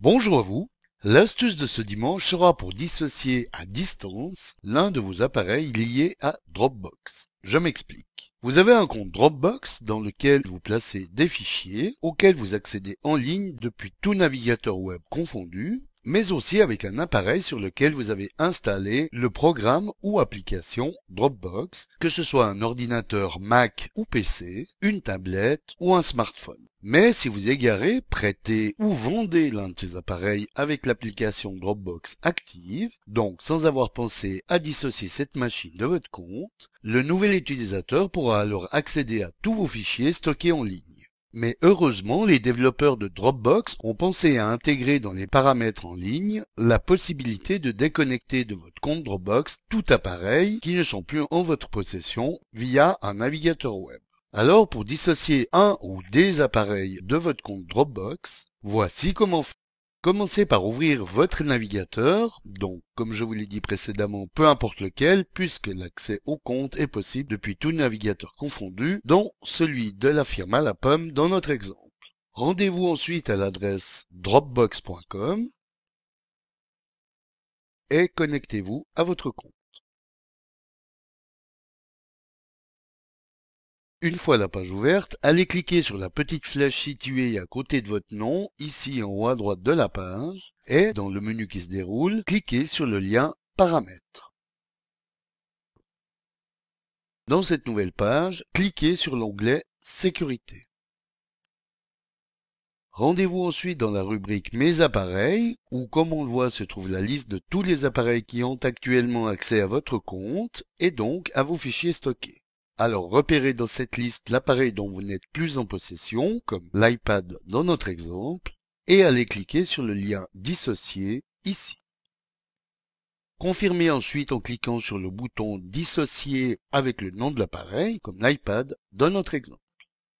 Bonjour à vous. L'astuce de ce dimanche sera pour dissocier à distance l'un de vos appareils liés à Dropbox. Je m'explique. Vous avez un compte Dropbox dans lequel vous placez des fichiers auxquels vous accédez en ligne depuis tout navigateur web confondu, mais aussi avec un appareil sur lequel vous avez installé le programme ou application Dropbox, que ce soit un ordinateur Mac ou PC, une tablette ou un smartphone. Mais si vous égarez, prêtez ou vendez l'un de ces appareils avec l'application Dropbox active, donc sans avoir pensé à dissocier cette machine de votre compte, le nouvel utilisateur pourra alors accéder à tous vos fichiers stockés en ligne. Mais heureusement, les développeurs de Dropbox ont pensé à intégrer dans les paramètres en ligne la possibilité de déconnecter de votre compte Dropbox tout appareil qui ne sont plus en votre possession via un navigateur web. Alors pour dissocier un ou des appareils de votre compte Dropbox, voici comment faire. Commencez par ouvrir votre navigateur, donc comme je vous l'ai dit précédemment, peu importe lequel, puisque l'accès au compte est possible depuis tout navigateur confondu, dont celui de la firme à la pomme dans notre exemple. Rendez-vous ensuite à l'adresse dropbox.com et connectez-vous à votre compte. Une fois la page ouverte, allez cliquer sur la petite flèche située à côté de votre nom, ici en haut à droite de la page, et dans le menu qui se déroule, cliquez sur le lien Paramètres. Dans cette nouvelle page, cliquez sur l'onglet Sécurité. Rendez-vous ensuite dans la rubrique Mes appareils, où comme on le voit se trouve la liste de tous les appareils qui ont actuellement accès à votre compte, et donc à vos fichiers stockés. Alors repérez dans cette liste l'appareil dont vous n'êtes plus en possession, comme l'iPad dans notre exemple, et allez cliquer sur le lien Dissocier ici. Confirmez ensuite en cliquant sur le bouton Dissocier avec le nom de l'appareil, comme l'iPad dans notre exemple.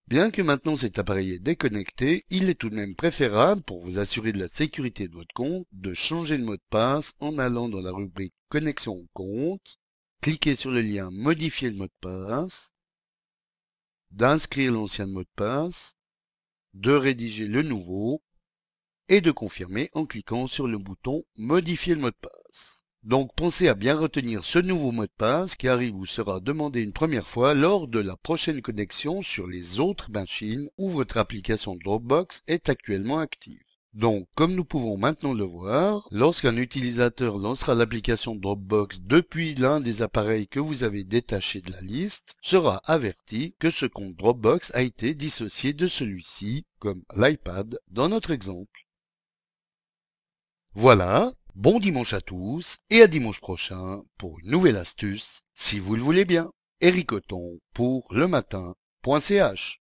Bien que maintenant cet appareil est déconnecté, il est tout de même préférable, pour vous assurer de la sécurité de votre compte, de changer le mot de passe en allant dans la rubrique Connexion au compte cliquez sur le lien Modifier le mot de passe, d'inscrire l'ancien mot de passe, de rédiger le nouveau et de confirmer en cliquant sur le bouton Modifier le mot de passe. Donc pensez à bien retenir ce nouveau mot de passe car il vous sera demandé une première fois lors de la prochaine connexion sur les autres machines où votre application Dropbox est actuellement active. Donc, comme nous pouvons maintenant le voir, lorsqu'un utilisateur lancera l'application Dropbox depuis l'un des appareils que vous avez détaché de la liste, sera averti que ce compte Dropbox a été dissocié de celui-ci, comme l'iPad dans notre exemple. Voilà, bon dimanche à tous et à dimanche prochain pour une nouvelle astuce, si vous le voulez bien. Eric pour le matin.ch